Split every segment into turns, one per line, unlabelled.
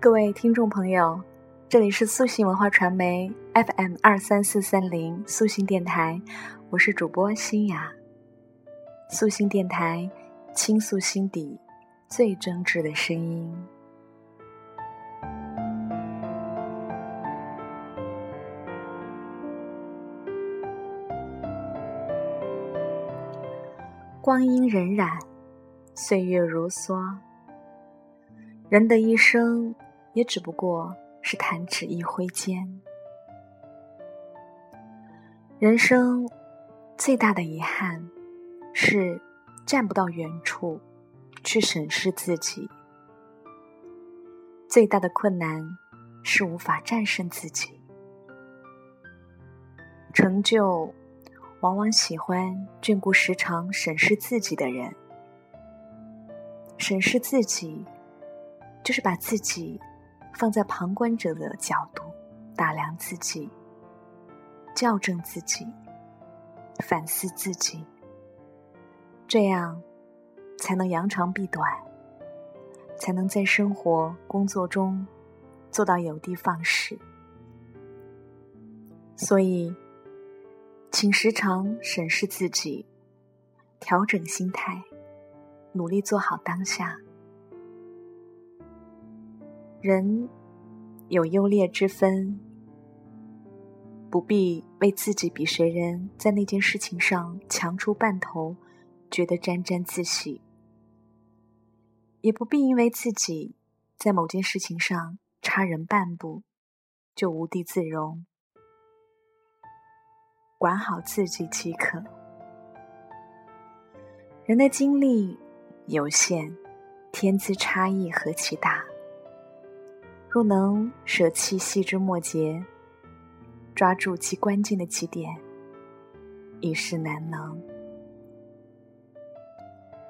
各位听众朋友，这里是素心文化传媒 FM 二三四三零素心电台，我是主播新雅。素心电台，倾诉心底最真挚的声音。光阴荏苒，岁月如梭，人的一生也只不过是弹指一挥间。人生最大的遗憾是站不到远处去审视自己，最大的困难是无法战胜自己。成就。往往喜欢眷顾时常审视自己的人。审视自己，就是把自己放在旁观者的角度打量自己、校正自己、反思自己，这样才能扬长避短，才能在生活工作中做到有的放矢。所以。请时常审视自己，调整心态，努力做好当下。人有优劣之分，不必为自己比谁人在那件事情上强出半头，觉得沾沾自喜；也不必因为自己在某件事情上差人半步，就无地自容。管好自己即可。人的精力有限，天资差异何其大。若能舍弃细枝末节，抓住其关键的几点，已是难能。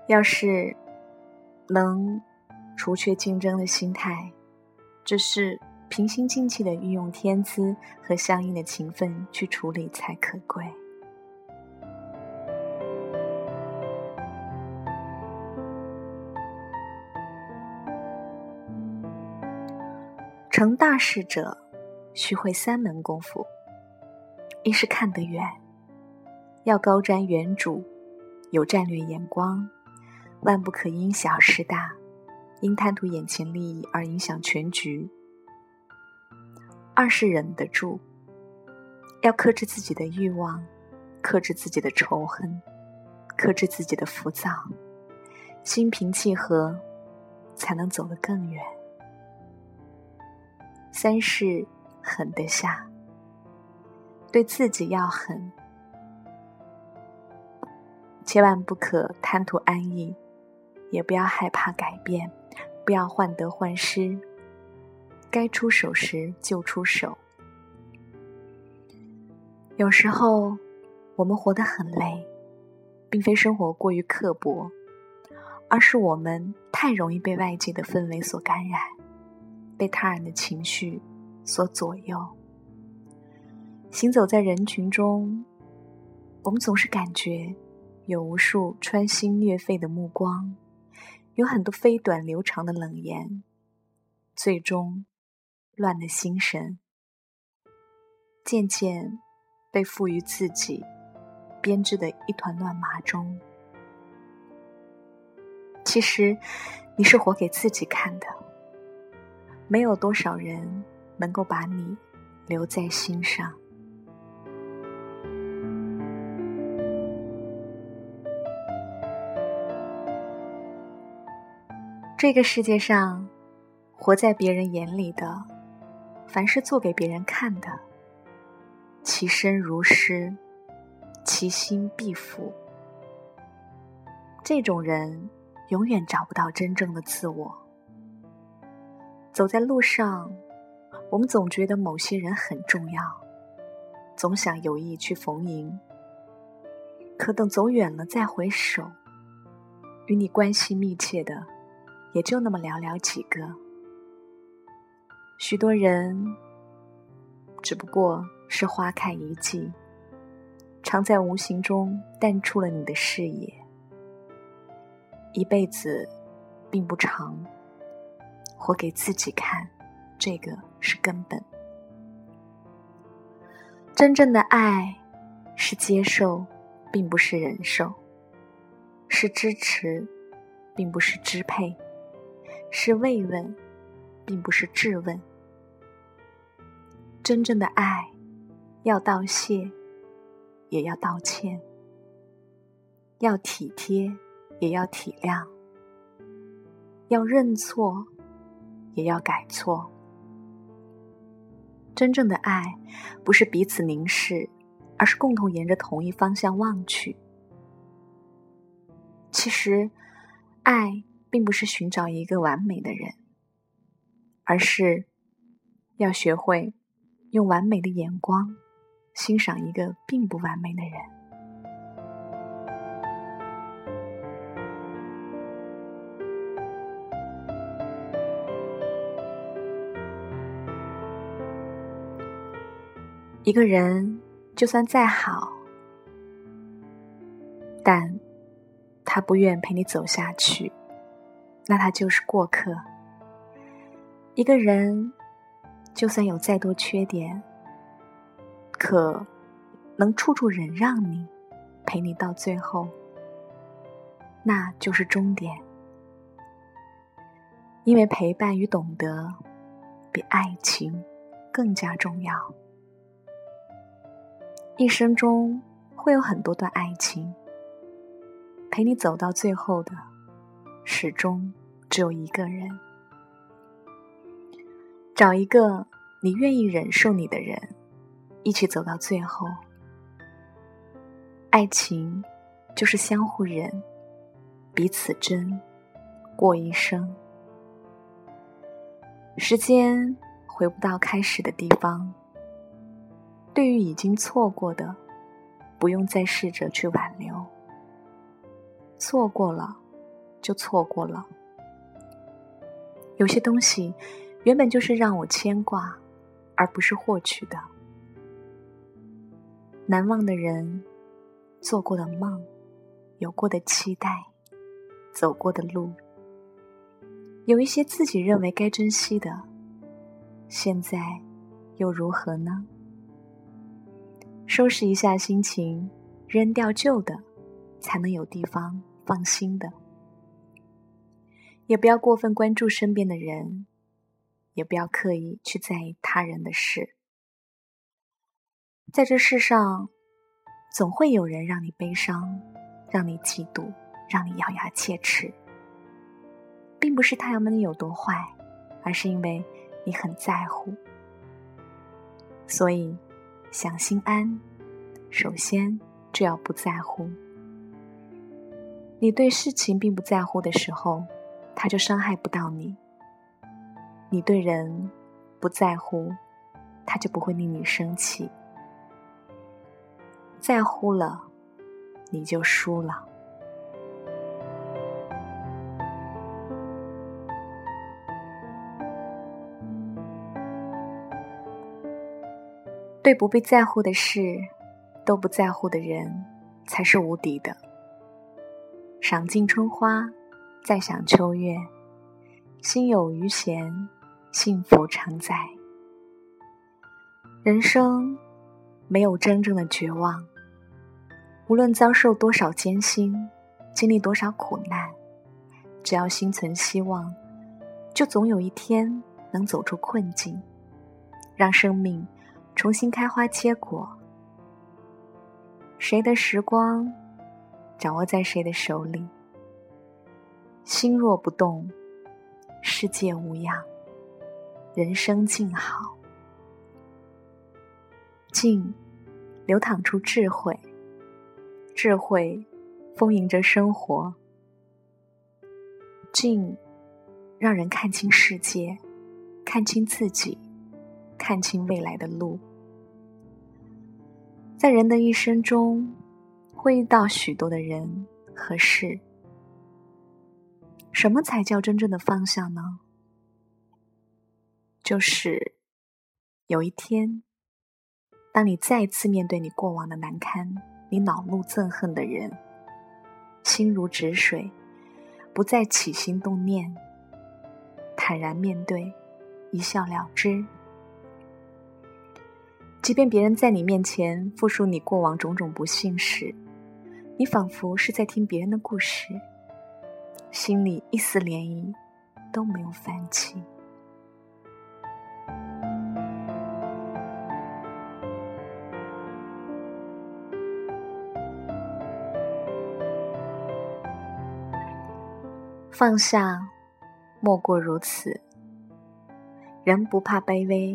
要是能除却竞争的心态，只是。平心静气的运用天资和相应的勤奋去处理才可贵。成大事者，需会三门功夫：一是看得远，要高瞻远瞩，有战略眼光，万不可因小失大，因贪图眼前利益而影响全局。二是忍得住，要克制自己的欲望，克制自己的仇恨，克制自己的浮躁，心平气和，才能走得更远。三是狠得下，对自己要狠，千万不可贪图安逸，也不要害怕改变，不要患得患失。该出手时就出手。有时候，我们活得很累，并非生活过于刻薄，而是我们太容易被外界的氛围所感染，被他人的情绪所左右。行走在人群中，我们总是感觉有无数穿心裂肺的目光，有很多飞短流长的冷言，最终。乱了心神，渐渐被赋予自己编织的一团乱麻中。其实，你是活给自己看的，没有多少人能够把你留在心上。这个世界上，活在别人眼里的。凡是做给别人看的，其身如诗，其心必腐。这种人永远找不到真正的自我。走在路上，我们总觉得某些人很重要，总想有意去逢迎。可等走远了再回首，与你关系密切的，也就那么寥寥几个。许多人只不过是花开一季，常在无形中淡出了你的视野。一辈子并不长，活给自己看，这个是根本。真正的爱是接受，并不是忍受；是支持，并不是支配；是慰问，并不是质问。真正的爱，要道谢，也要道歉；要体贴，也要体谅；要认错，也要改错。真正的爱，不是彼此凝视，而是共同沿着同一方向望去。其实，爱并不是寻找一个完美的人，而是要学会用完美的眼光欣赏一个并不完美的人。一个人就算再好，但他不愿陪你走下去，那他就是过客。一个人就算有再多缺点，可能处处忍让你，陪你到最后，那就是终点。因为陪伴与懂得，比爱情更加重要。一生中会有很多段爱情，陪你走到最后的，始终只有一个人。找一个你愿意忍受你的人，一起走到最后。爱情就是相互忍，彼此真，过一生。时间回不到开始的地方。对于已经错过的，不用再试着去挽留。错过了，就错过了。有些东西，原本就是让我牵挂，而不是获取的。难忘的人，做过的梦，有过的期待，走过的路，有一些自己认为该珍惜的，现在又如何呢？收拾一下心情，扔掉旧的，才能有地方放心的。也不要过分关注身边的人，也不要刻意去在意他人的事。在这世上，总会有人让你悲伤，让你嫉妒，让你咬牙切齿。并不是他们有多坏，而是因为你很在乎，所以。想心安，首先就要不在乎。你对事情并不在乎的时候，他就伤害不到你；你对人不在乎，他就不会令你生气。在乎了，你就输了。对不被在乎的事，都不在乎的人，才是无敌的。赏尽春花，再赏秋月，心有余闲，幸福常在。人生没有真正的绝望，无论遭受多少艰辛，经历多少苦难，只要心存希望，就总有一天能走出困境，让生命。重新开花结果，谁的时光掌握在谁的手里？心若不动，世界无恙，人生静好。静，流淌出智慧，智慧丰盈着生活。静，让人看清世界，看清自己，看清未来的路。在人的一生中，会遇到许多的人和事。什么才叫真正的放下呢？就是有一天，当你再次面对你过往的难堪，你恼怒憎恨的人，心如止水，不再起心动念，坦然面对，一笑了之。即便别人在你面前复述你过往种种不幸时，你仿佛是在听别人的故事，心里一丝涟漪都没有泛起。放下，莫过如此。人不怕卑微，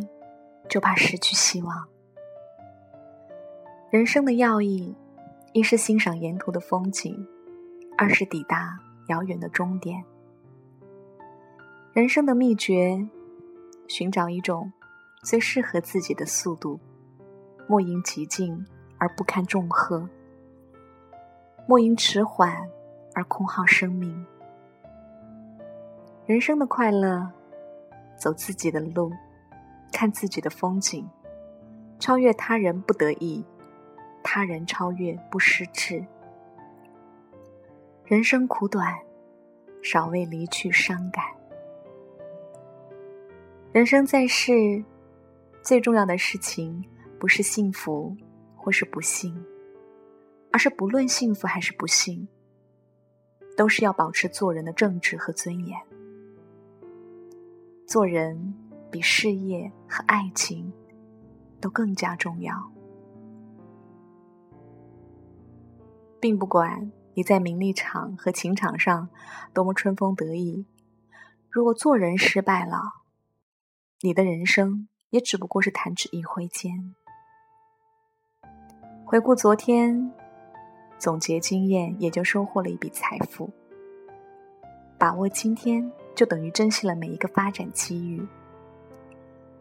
就怕失去希望。人生的要义，一是欣赏沿途的风景，二是抵达遥远的终点。人生的秘诀，寻找一种最适合自己的速度，莫因急进而不堪重荷，莫因迟缓而空耗生命。人生的快乐，走自己的路，看自己的风景，超越他人不得意，他人超越不失志。人生苦短，少为离去伤感。人生在世，最重要的事情不是幸福或是不幸，而是不论幸福还是不幸，都是要保持做人的正直和尊严。做人比事业和爱情都更加重要，并不管你在名利场和情场上多么春风得意，如果做人失败了，你的人生也只不过是弹指一挥间。回顾昨天，总结经验，也就收获了一笔财富。把握今天。就等于珍惜了每一个发展机遇，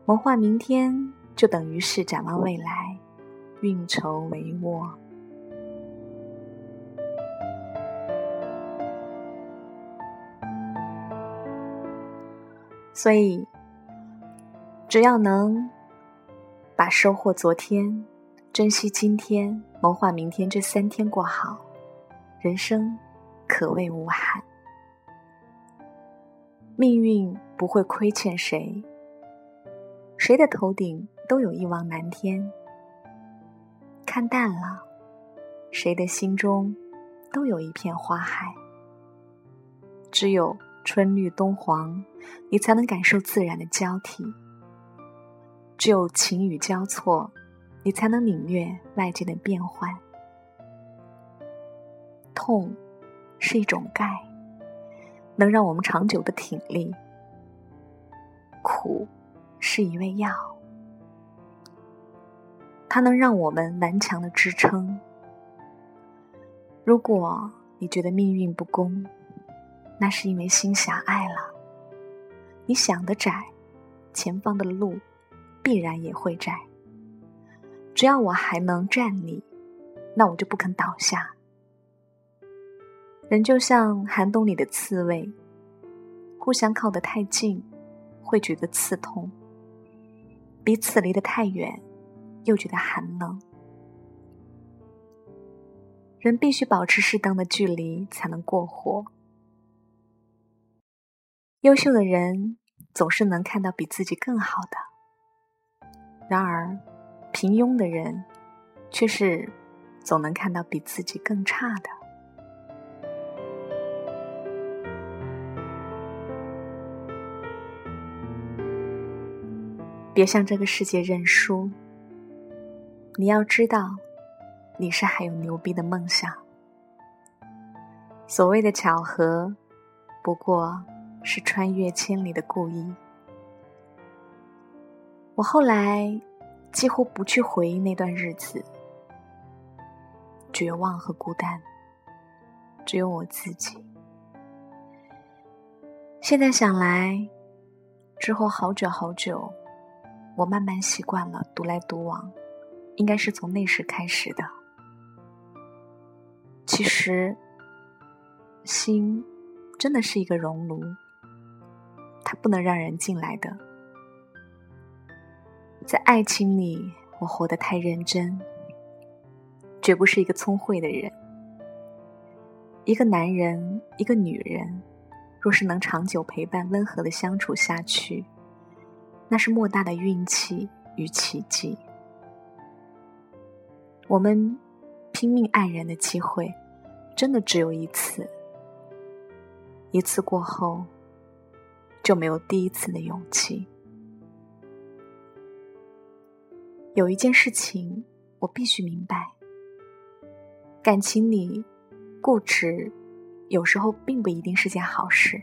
谋划明天就等于是展望未来，运筹帷幄。所以，只要能把收获昨天、珍惜今天、谋划明天这三天过好，人生可谓无憾。命运不会亏欠谁，谁的头顶都有一望蓝天。看淡了，谁的心中都有一片花海。只有春绿冬黄，你才能感受自然的交替；只有晴雨交错，你才能领略外界的变幻。痛，是一种钙。能让我们长久的挺立，苦是一味药，它能让我们顽强的支撑。如果你觉得命运不公，那是因为心狭隘了。你想的窄，前方的路必然也会窄。只要我还能站立，那我就不肯倒下。人就像寒冬里的刺猬，互相靠得太近，会觉得刺痛；彼此离得太远，又觉得寒冷。人必须保持适当的距离，才能过活。优秀的人总是能看到比自己更好的，然而，平庸的人却是总能看到比自己更差的。别向这个世界认输。你要知道，你是还有牛逼的梦想。所谓的巧合，不过是穿越千里的故意。我后来几乎不去回忆那段日子，绝望和孤单，只有我自己。现在想来，之后好久好久。我慢慢习惯了独来独往，应该是从那时开始的。其实，心真的是一个熔炉，它不能让人进来的。在爱情里，我活得太认真，绝不是一个聪慧的人。一个男人，一个女人，若是能长久陪伴、温和的相处下去。那是莫大的运气与奇迹。我们拼命爱人的机会，真的只有一次。一次过后，就没有第一次的勇气。有一件事情，我必须明白：感情里固执，有时候并不一定是件好事。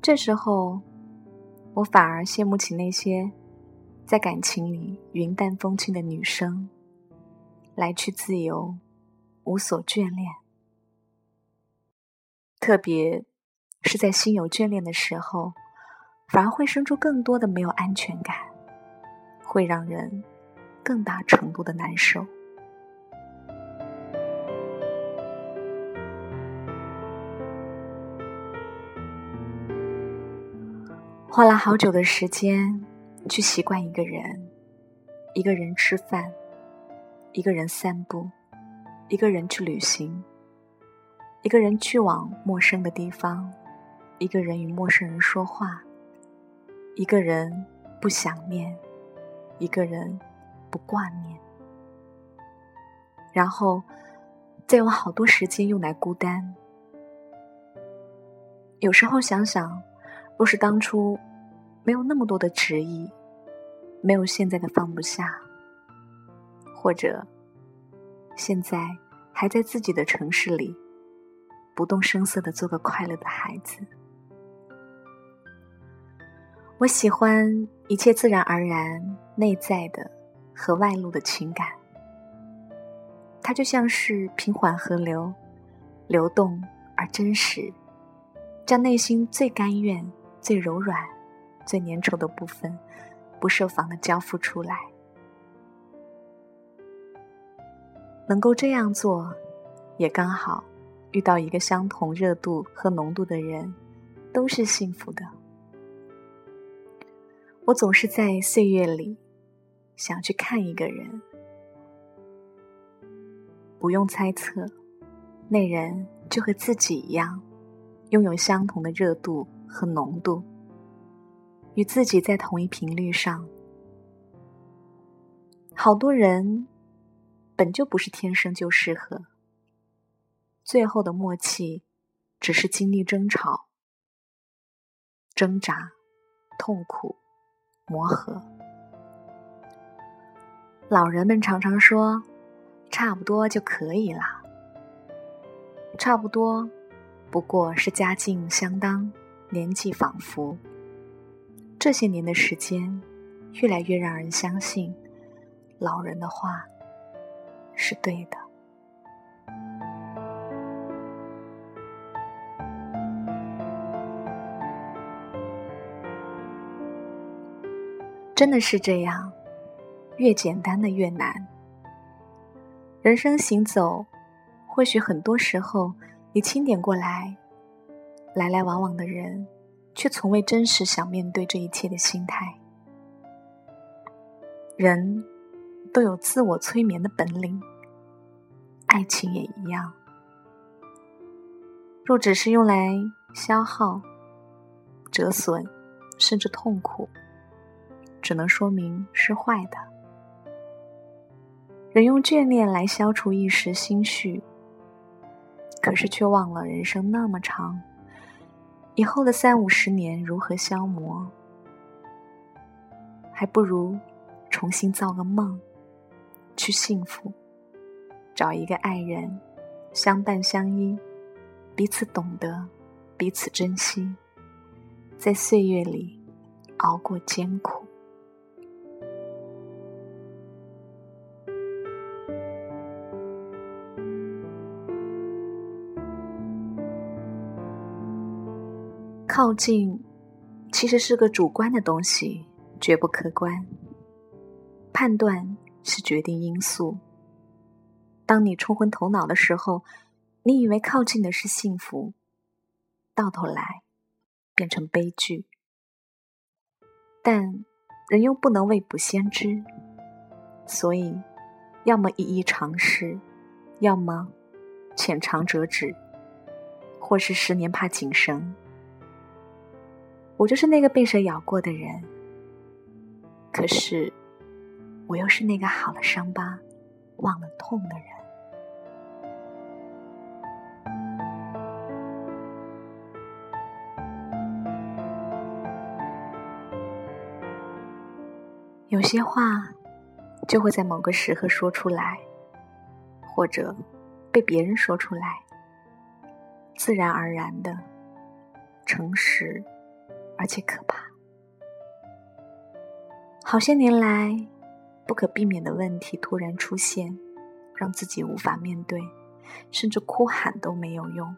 这时候，我反而羡慕起那些在感情里云淡风轻的女生，来去自由，无所眷恋。特别是在心有眷恋的时候，反而会生出更多的没有安全感。会让人更大程度的难受。花了好久的时间去习惯一个人，一个人吃饭，一个人散步，一个人去旅行，一个人去往陌生的地方，一个人与陌生人说话，一个人不想念。一个人不挂念，然后再用好多时间用来孤单。有时候想想，若是当初没有那么多的执意，没有现在的放不下，或者现在还在自己的城市里，不动声色的做个快乐的孩子。我喜欢一切自然而然、内在的和外露的情感，它就像是平缓河流，流动而真实，将内心最甘愿、最柔软、最粘稠的部分，不设防的交付出来。能够这样做，也刚好遇到一个相同热度和浓度的人，都是幸福的。我总是在岁月里想去看一个人，不用猜测，那人就和自己一样，拥有相同的热度和浓度，与自己在同一频率上。好多人本就不是天生就适合，最后的默契只是经历争吵、挣扎、痛苦。磨合，老人们常常说：“差不多就可以了。”差不多，不过是家境相当，年纪仿佛。这些年的时间，越来越让人相信，老人的话是对的。真的是这样，越简单的越难。人生行走，或许很多时候，你清点过来，来来往往的人，却从未真实想面对这一切的心态。人都有自我催眠的本领，爱情也一样。若只是用来消耗、折损，甚至痛苦。只能说明是坏的。人用眷恋来消除一时心绪，可是却忘了人生那么长，以后的三五十年如何消磨？还不如重新造个梦，去幸福，找一个爱人，相伴相依，彼此懂得，彼此珍惜，在岁月里熬过艰苦。靠近，其实是个主观的东西，绝不客观。判断是决定因素。当你冲昏头脑的时候，你以为靠近的是幸福，到头来变成悲剧。但人又不能未卜先知，所以要么一一尝试，要么浅尝辄止，或是十年怕井绳。我就是那个被蛇咬过的人，可是我又是那个好了伤疤忘了痛的人。有些话就会在某个时刻说出来，或者被别人说出来，自然而然的诚实。而且可怕。好些年来，不可避免的问题突然出现，让自己无法面对，甚至哭喊都没有用。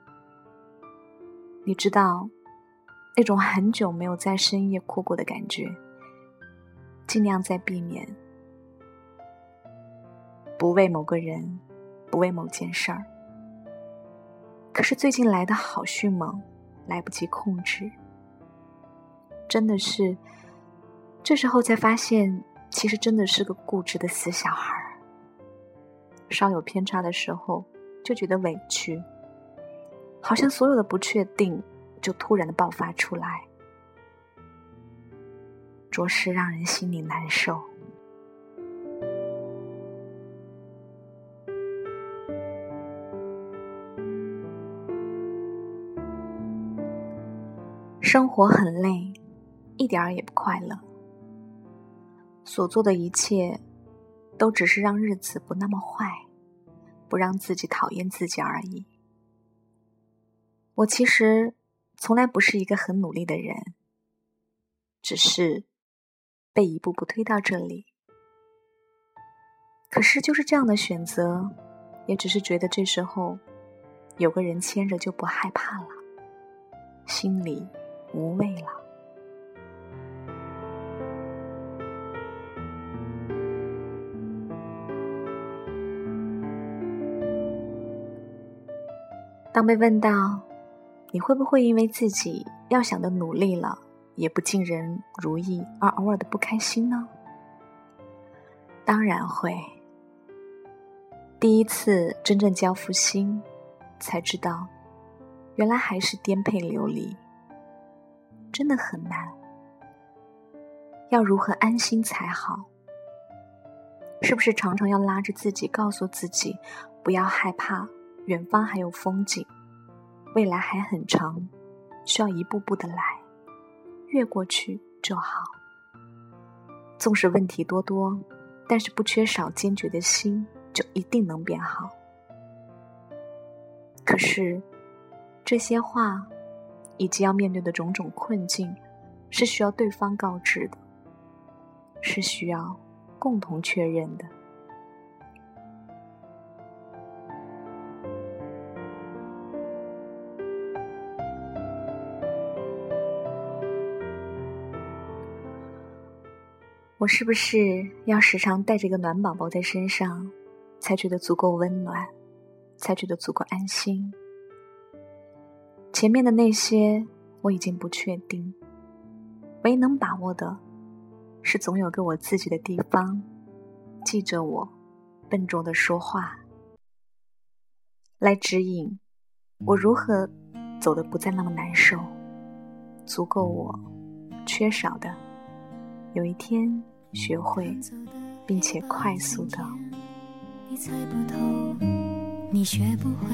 你知道，那种很久没有在深夜哭过的感觉，尽量在避免，不为某个人，不为某件事儿。可是最近来的好迅猛，来不及控制。真的是，这时候才发现，其实真的是个固执的死小孩儿。稍有偏差的时候，就觉得委屈，好像所有的不确定就突然的爆发出来，着实让人心里难受。生活很累。一点儿也不快乐，所做的一切都只是让日子不那么坏，不让自己讨厌自己而已。我其实从来不是一个很努力的人，只是被一步步推到这里。可是就是这样的选择，也只是觉得这时候有个人牵着就不害怕了，心里无畏了。当被问到你会不会因为自己要想的努力了也不尽人如意而偶尔的不开心呢？当然会。第一次真正交付心，才知道原来还是颠沛流离，真的很难。要如何安心才好？是不是常常要拉着自己，告诉自己不要害怕？远方还有风景，未来还很长，需要一步步的来，越过去就好。纵使问题多多，但是不缺少坚决的心，就一定能变好。可是，这些话，以及要面对的种种困境，是需要对方告知的，是需要共同确认的。我是不是要时常带着一个暖宝宝在身上，才觉得足够温暖，才觉得足够安心？前面的那些我已经不确定，唯一能把握的，是总有个我自己的地方，记着我笨重的说话，来指引我如何走得不再那么难受，足够我缺少的，有一天。学会，并且快速的。你猜不透，你学不会。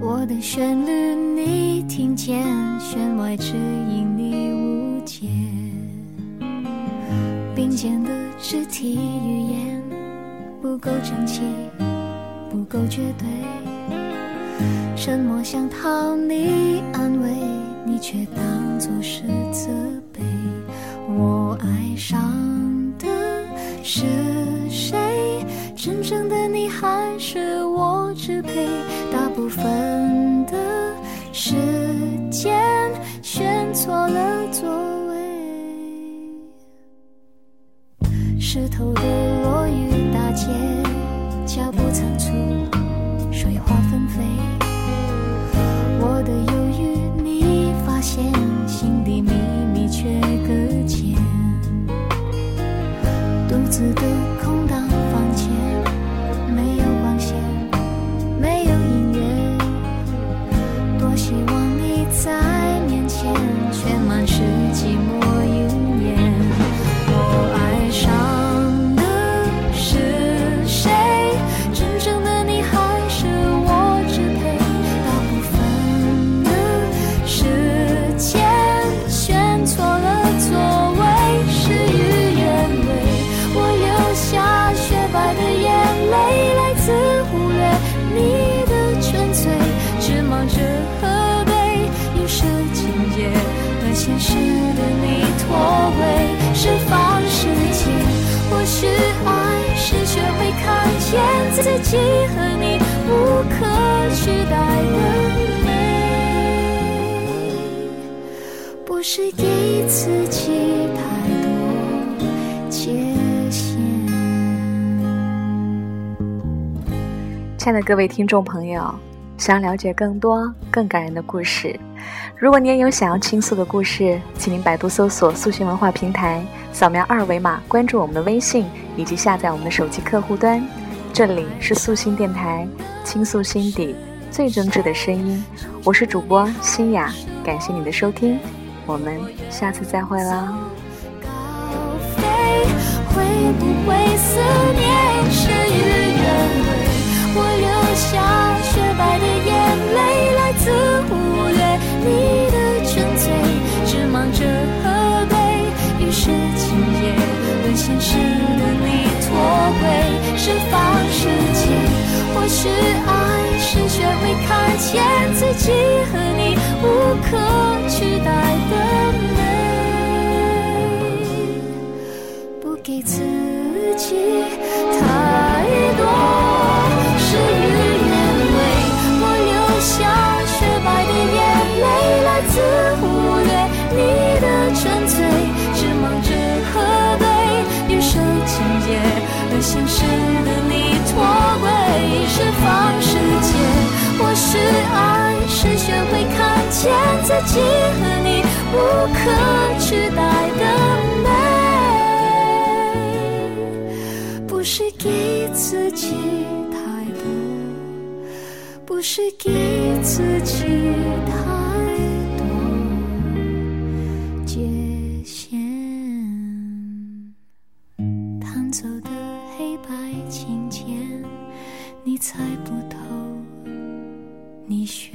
我的旋律你听见，弦外之音你误解。并肩的肢体语言不够整齐，不够绝对。沉默想讨你安慰，你却当作是责备。我爱上的是谁？真正的你还是我支配？大部分的时间选错了座位，湿透的
和你无可取代的美，不是给自己太多界限。
亲爱的各位听众朋友。想要了解更多更感人的故事，如果你也有想要倾诉的故事，请您百度搜索“素心文化平台”，扫描二维码关注我们的微信，以及下载我们的手机客户端。这里是素心电台，倾诉心底最真挚的声音。我是主播新雅，感谢你的收听，我们下次再会啦。
会不会思念事与愿违？我留下雪。白的眼泪来自忽略你会，释放世界。或许爱是学会看见自己和你无可取代的美，不给自己太多。自己和你无可取代的美，不是给自己太多，不是给自己太多界限。弹奏的黑白琴键。你猜不透，你学。